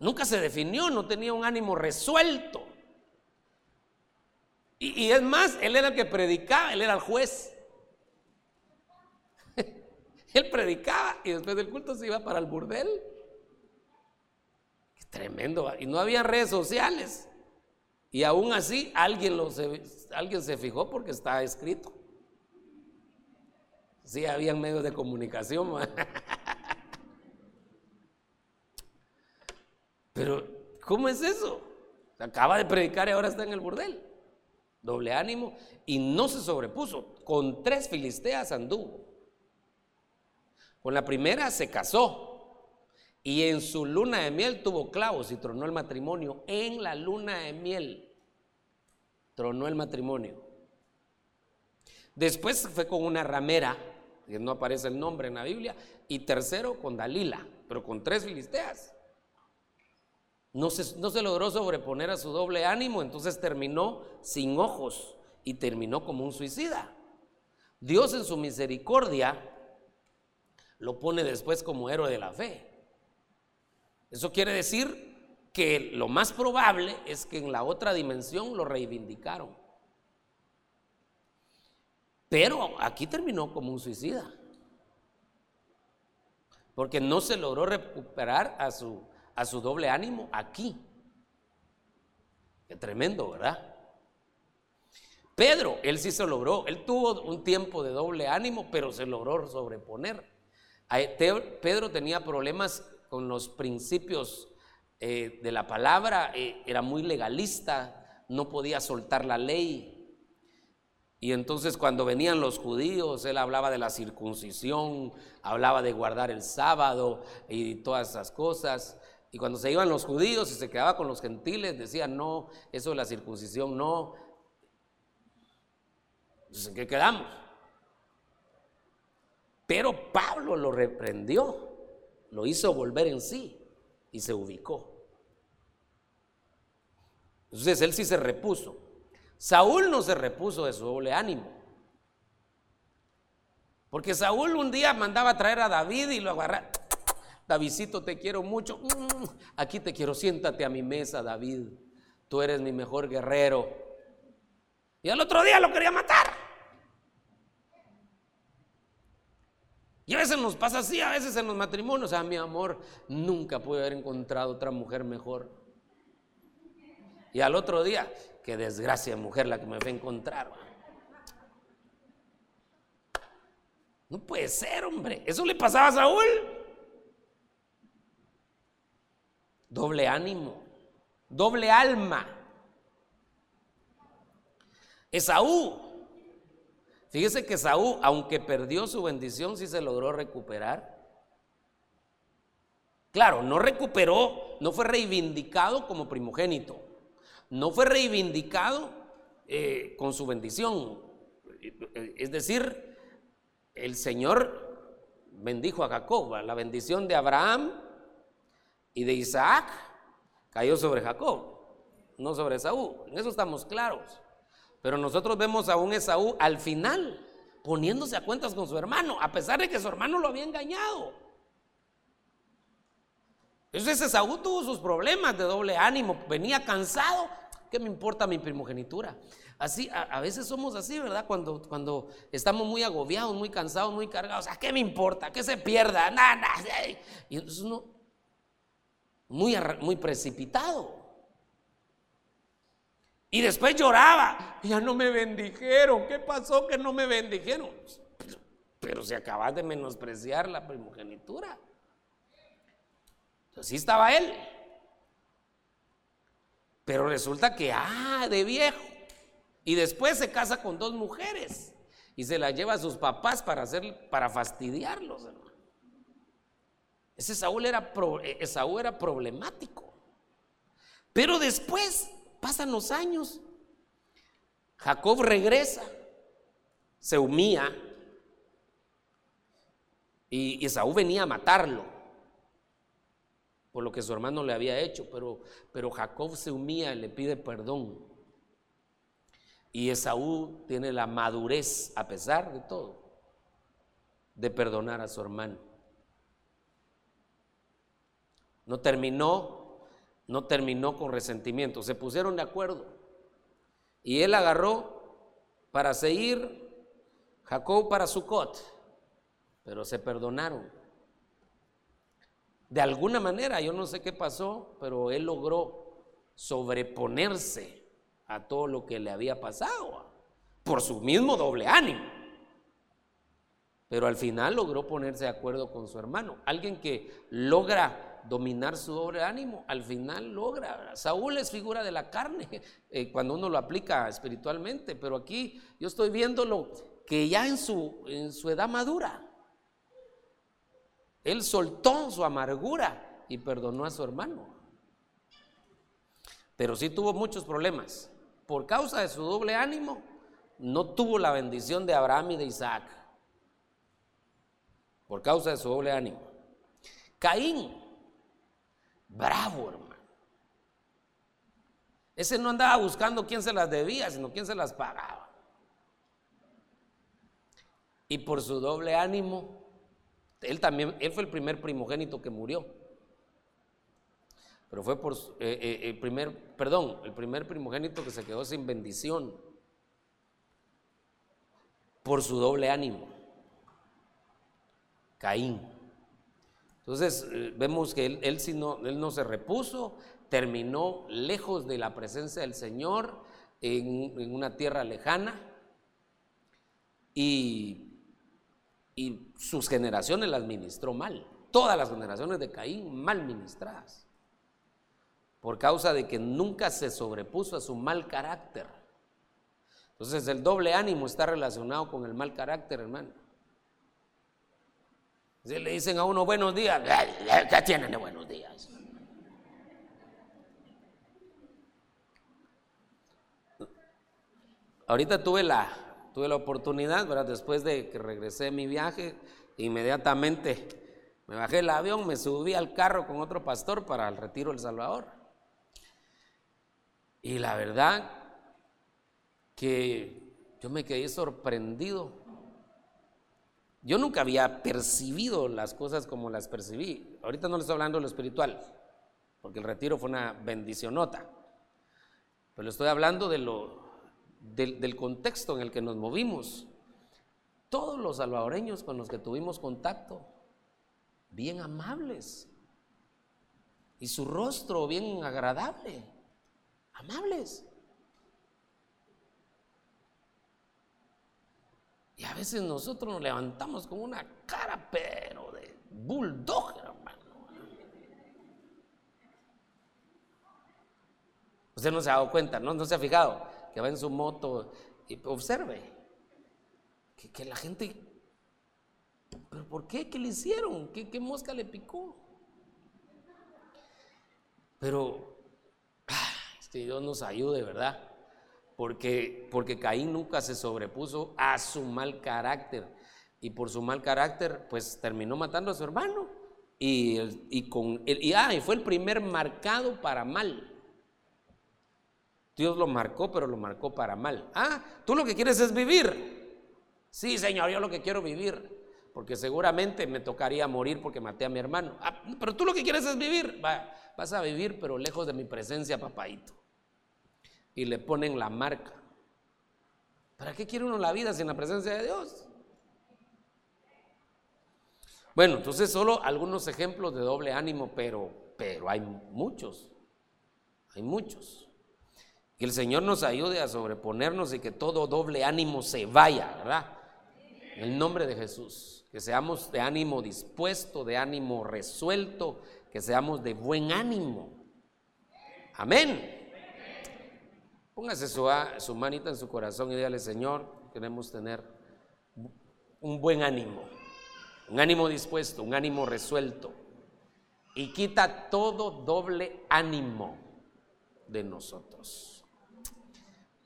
Nunca se definió, no tenía un ánimo resuelto. Y, es más, él era el que predicaba, él era el juez. Él predicaba y después del culto se iba para el burdel. Qué tremendo. Y no había redes sociales. Y aún así alguien, lo se, alguien se fijó porque está escrito. Sí, había medios de comunicación. Pero, ¿cómo es eso? Acaba de predicar y ahora está en el burdel doble ánimo, y no se sobrepuso. Con tres filisteas anduvo. Con la primera se casó y en su luna de miel tuvo clavos y tronó el matrimonio. En la luna de miel tronó el matrimonio. Después fue con una ramera, que no aparece el nombre en la Biblia, y tercero con Dalila, pero con tres filisteas. No se, logró sobreponer a su doble ánimo, entonces terminó sin ojos y terminó como un suicida. Dios en su misericordia lo pone después como héroe de la fe. Eso quiere decir que lo más probable es que en la otra dimensión lo reivindicaron. Pero aquí terminó como un suicida. Porque no se logró recuperar a su a su doble ánimo aquí. Qué tremendo, ¿verdad? Pedro, él sí se logró, él tuvo un tiempo de doble ánimo, pero se logró sobreponer. Pedro tenía problemas con los principios eh, de la palabra, eh, era muy legalista, no podía soltar la ley. Y entonces cuando venían los judíos, él hablaba de la circuncisión, hablaba de guardar el sábado y todas esas cosas. Y cuando se iban los judíos y se quedaba con los gentiles, decían, no, eso de la circuncisión no. Entonces, ¿en qué quedamos? Pero Pablo lo reprendió, lo hizo volver en sí y se ubicó. Entonces él sí se repuso. Saúl no se repuso de su doble ánimo. Porque Saúl un día mandaba a traer a David y lo agarraba. Davidcito, te quiero mucho. Mm, aquí te quiero, siéntate a mi mesa, David. Tú eres mi mejor guerrero. Y al otro día lo quería matar. Y a veces nos pasa así, a veces en los matrimonios, a mi amor, nunca pude haber encontrado otra mujer mejor. Y al otro día, qué desgracia mujer la que me fue a encontrar. No puede ser, hombre. Eso le pasaba a Saúl. Doble ánimo, doble alma. Esaú. Fíjese que Esaú, aunque perdió su bendición, sí se logró recuperar. Claro, no recuperó, no fue reivindicado como primogénito, no fue reivindicado eh, con su bendición. Es decir, el Señor bendijo a Jacob, la bendición de Abraham y de Isaac cayó sobre Jacob, no sobre Esaú. En eso estamos claros. Pero nosotros vemos a un Esaú al final poniéndose a cuentas con su hermano, a pesar de que su hermano lo había engañado. Entonces Esaú tuvo sus problemas de doble ánimo, venía cansado. ¿Qué me importa mi primogenitura? Así, a, veces somos así, ¿verdad? Cuando, cuando estamos muy agobiados, muy cansados, muy cargados. ¿A qué me importa? ¿Qué se pierda? Nada. Y entonces uno, muy, muy precipitado. Y después lloraba. Ya no me bendijeron. ¿Qué pasó que no me bendijeron? Pero, se acaba de menospreciar la primogenitura. Así estaba él. Pero resulta que, ah, de viejo. Y después se casa con dos mujeres y se la lleva a sus papás para, hacer, para fastidiarlos, hermano. Ese Saúl era, eh, Saúl era problemático. Pero después, pasan los años, Jacob regresa, se humía y Esaú venía a matarlo por lo que su hermano le había hecho, pero, pero Jacob se humilla y le pide perdón. Y Esaú tiene la madurez, a pesar de todo, de perdonar a su hermano. No terminó, no terminó con resentimiento, se pusieron de acuerdo. Y él agarró para seguir Jacob para Sucot, pero se perdonaron. De alguna manera, yo no sé qué pasó, pero él logró sobreponerse a todo lo que le había pasado por su mismo doble ánimo. Pero al final logró ponerse de acuerdo con su hermano. Alguien que logra dominar su doble ánimo, al final logra. Saúl es figura de la carne eh, cuando uno lo aplica espiritualmente, pero aquí yo estoy viéndolo que ya en su, en su edad madura, él soltó su amargura y perdonó a su hermano. Pero sí tuvo muchos problemas. Por causa de su doble ánimo, no tuvo la bendición de Abraham y de Isaac. Por causa de su doble ánimo. Caín, bravo hermano. Ese no andaba buscando quién se las debía, sino quién se las pagaba. Y por su doble ánimo, él también, él fue el primer primogénito que murió. Pero fue por eh, eh, el primer, perdón, el primer primogénito que se quedó sin bendición. Por su doble ánimo. Caín. Entonces eh, vemos que él, no, se repuso, terminó lejos de la presencia del Señor en, en una tierra lejana y y sus generaciones las ministró mal. Todas las generaciones de Caín mal ministradas. Por causa de que nunca se sobrepuso a su mal carácter. Entonces el doble ánimo está relacionado con el mal carácter, hermano. Si le dicen a uno buenos días, ¿qué tienen de buenos días? Ahorita tuve la, tuve la oportunidad, ¿verdad? después de que regresé de mi viaje, inmediatamente me bajé el avión, me subí al carro con otro pastor para el retiro del Salvador. Y la verdad que yo me quedé sorprendido. Yo nunca había percibido las cosas como las percibí. Ahorita no les estoy hablando de lo espiritual, porque el retiro fue una bendicionota. Pero estoy hablando de lo del, contexto en el que nos movimos. Todos los salvadoreños con los que tuvimos contacto, bien amables. Y su rostro bien agradable, amables. Y a veces nosotros nos levantamos con una cara, pero de bulldog, hermano. Usted no se ha dado cuenta, ¿no? No se ha fijado que va en su moto y observe que, la gente, ¿pero por qué? ¿Qué le hicieron? ¿Qué, mosca le picó? Pero, este Dios nos ayude, ¿verdad? Porque, porque Caín nunca se sobrepuso a su mal carácter. Y por su mal carácter, pues terminó matando a su hermano. Y, y con, y, ah, fue el primer marcado para mal. Dios lo marcó, pero lo marcó para mal. Ah, tú lo que quieres es vivir. Sí, Señor, yo lo que quiero vivir. Porque seguramente me tocaría morir porque maté a mi hermano. Ah, pero tú lo que quieres es vivir. vas a vivir, pero lejos de mi presencia, papadito. Y le ponen la marca. ¿Para qué quiere uno la vida sin la presencia de Dios? Bueno, entonces solo algunos ejemplos de doble ánimo, pero, pero hay muchos. Hay muchos. Que el Señor nos ayude a sobreponernos y que todo doble ánimo se vaya, ¿verdad? En el nombre de Jesús. Que seamos de ánimo dispuesto, de ánimo resuelto, que seamos de buen ánimo. Amén. Póngase su, manita en su corazón y dígale, Señor, queremos tener un buen ánimo, un ánimo dispuesto, un ánimo resuelto. Y quita todo doble ánimo de nosotros.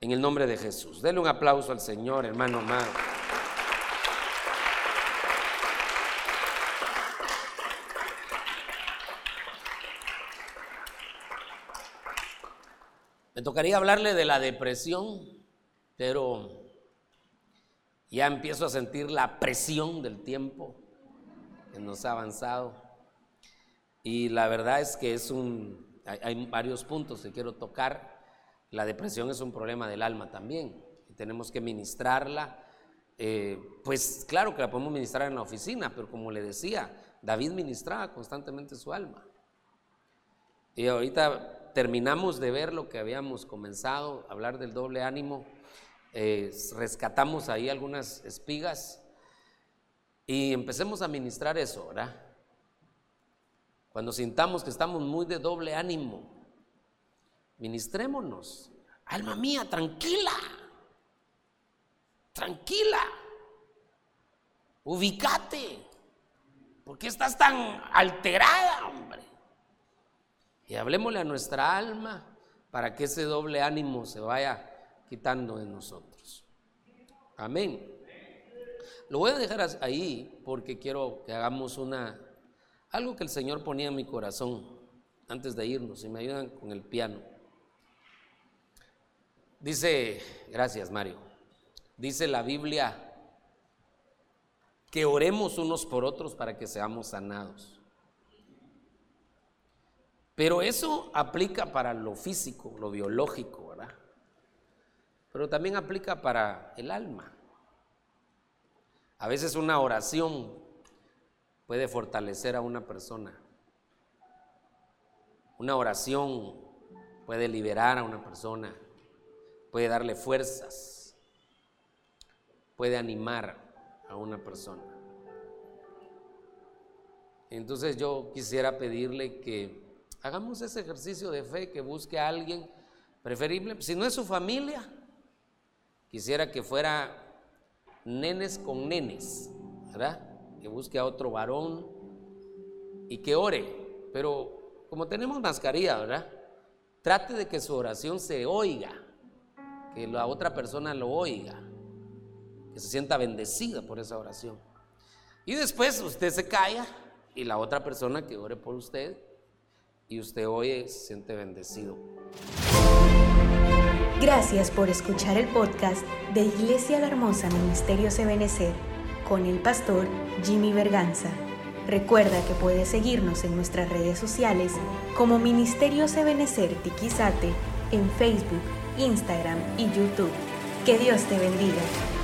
En el nombre de Jesús. Denle un aplauso al Señor, hermano amado. Me tocaría hablarle de la depresión, pero ya empiezo a sentir la presión del tiempo que nos ha avanzado. Y la verdad es que es un, hay, varios puntos que quiero tocar. La depresión es un problema del alma también y tenemos que ministrarla. Eh, pues claro que la podemos ministrar en la oficina, pero como le decía, David ministraba constantemente su alma. Y ahorita terminamos de ver lo que habíamos comenzado, hablar del doble ánimo. Eh, rescatamos ahí algunas espigas y empecemos a ministrar eso, ¿verdad? Cuando sintamos que estamos muy de doble ánimo, ministrémonos. Alma mía, tranquila, tranquila, ubicate. ¿Por qué estás tan alterada, hombre? Y hablemosle a nuestra alma para que ese doble ánimo se vaya quitando de nosotros. Amén. Lo voy a dejar ahí porque quiero que hagamos una algo que el Señor ponía en mi corazón antes de irnos y me ayudan con el piano. Dice, gracias Mario, dice la Biblia que oremos unos por otros para que seamos sanados. Pero eso aplica para lo físico, lo biológico, ¿verdad? Pero también aplica para el alma. A veces una oración puede fortalecer a una persona. Una oración puede liberar a una persona puede darle fuerzas, puede animar a una persona. Entonces yo quisiera pedirle que hagamos ese ejercicio de fe, que busque a alguien preferible, si no es su familia, quisiera que fuera nenes con nenes, ¿verdad? Que busque a otro varón y que ore, pero como tenemos mascarilla, ¿verdad? Trate de que su oración se oiga que la otra persona lo oiga, que se sienta bendecida por esa oración. Y después usted se calla y la otra persona que ore por usted y usted oye se siente bendecido. Gracias por escuchar el podcast de Iglesia La Hermosa Ministerio Ebenecer con el pastor Jimmy Berganza. Recuerda que puedes seguirnos en nuestras redes sociales como Ministerio Ebenecer Tiquizate en Facebook, Instagram y YouTube. Que Dios te bendiga.